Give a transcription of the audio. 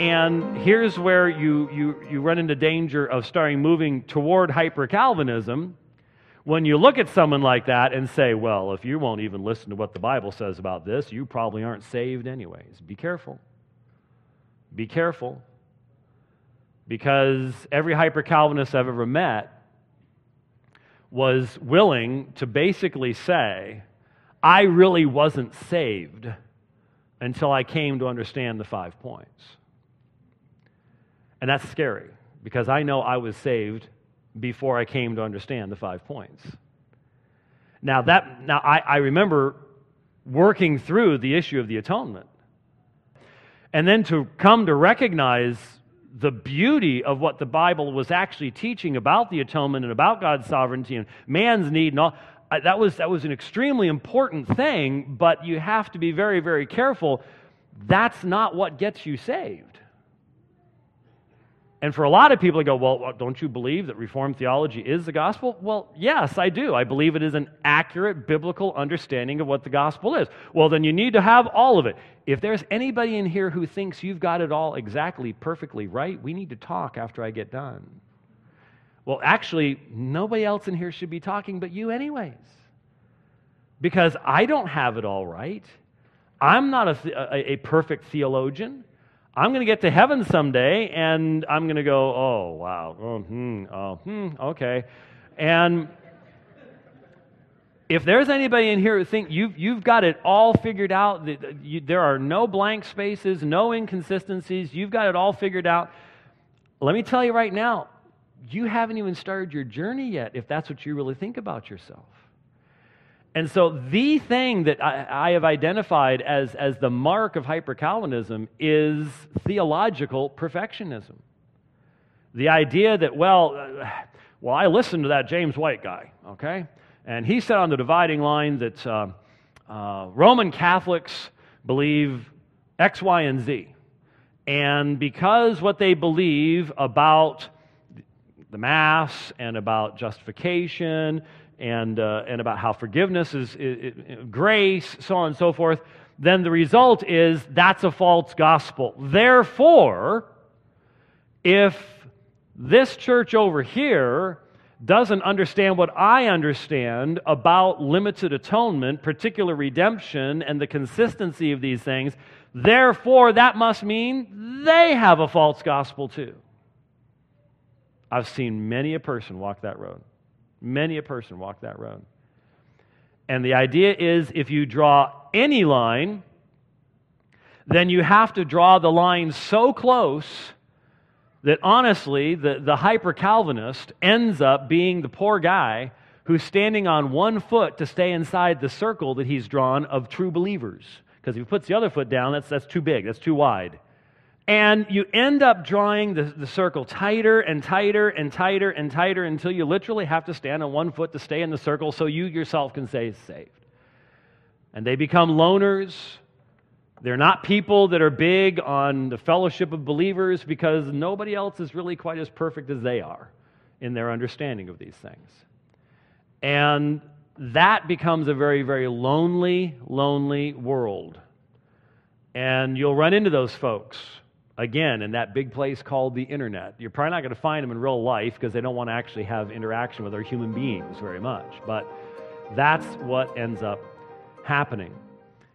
And here's where you, you, you run into danger of starting moving toward hyper Calvinism when you look at someone like that and say, well, if you won't even listen to what the Bible says about this, you probably aren't saved anyways. Be careful. Be careful. Because every hyper Calvinist I've ever met was willing to basically say, I really wasn't saved until I came to understand the five points. And that's scary because I know I was saved before I came to understand the five points. Now, that, now I, I remember working through the issue of the atonement. And then to come to recognize the beauty of what the Bible was actually teaching about the atonement and about God's sovereignty and man's need and all, that was, that was an extremely important thing, but you have to be very, very careful. That's not what gets you saved. And for a lot of people, they go, Well, don't you believe that Reformed theology is the gospel? Well, yes, I do. I believe it is an accurate biblical understanding of what the gospel is. Well, then you need to have all of it. If there's anybody in here who thinks you've got it all exactly, perfectly right, we need to talk after I get done. Well, actually, nobody else in here should be talking but you, anyways. Because I don't have it all right. I'm not a, a, a perfect theologian. I'm going to get to heaven someday and I'm going to go, oh, wow, oh, hmm, oh, hmm, okay. And if there's anybody in here who think you've, you've got it all figured out, that you, there are no blank spaces, no inconsistencies, you've got it all figured out, let me tell you right now, you haven't even started your journey yet if that's what you really think about yourself. And so, the thing that I, I have identified as, as the mark of hyper Calvinism is theological perfectionism. The idea that, well, uh, well, I listened to that James White guy, okay? And he said on the dividing line that uh, uh, Roman Catholics believe X, Y, and Z. And because what they believe about the Mass and about justification and, uh, and about how forgiveness is, is, is, grace, so on and so forth, then the result is that's a false gospel. Therefore, if this church over here doesn't understand what I understand about limited atonement, particular redemption, and the consistency of these things, therefore that must mean they have a false gospel too. I've seen many a person walk that road. Many a person walk that road. And the idea is if you draw any line, then you have to draw the line so close that honestly, the, the hyper Calvinist ends up being the poor guy who's standing on one foot to stay inside the circle that he's drawn of true believers. Because if he puts the other foot down, that's, that's too big, that's too wide. And you end up drawing the, the circle tighter and tighter and tighter and tighter until you literally have to stand on one foot to stay in the circle so you yourself can stay saved. And they become loners. They're not people that are big on the fellowship of believers because nobody else is really quite as perfect as they are in their understanding of these things. And that becomes a very, very lonely, lonely world. And you'll run into those folks again in that big place called the internet. You're probably not going to find them in real life because they don't want to actually have interaction with other human beings very much. But that's what ends up happening.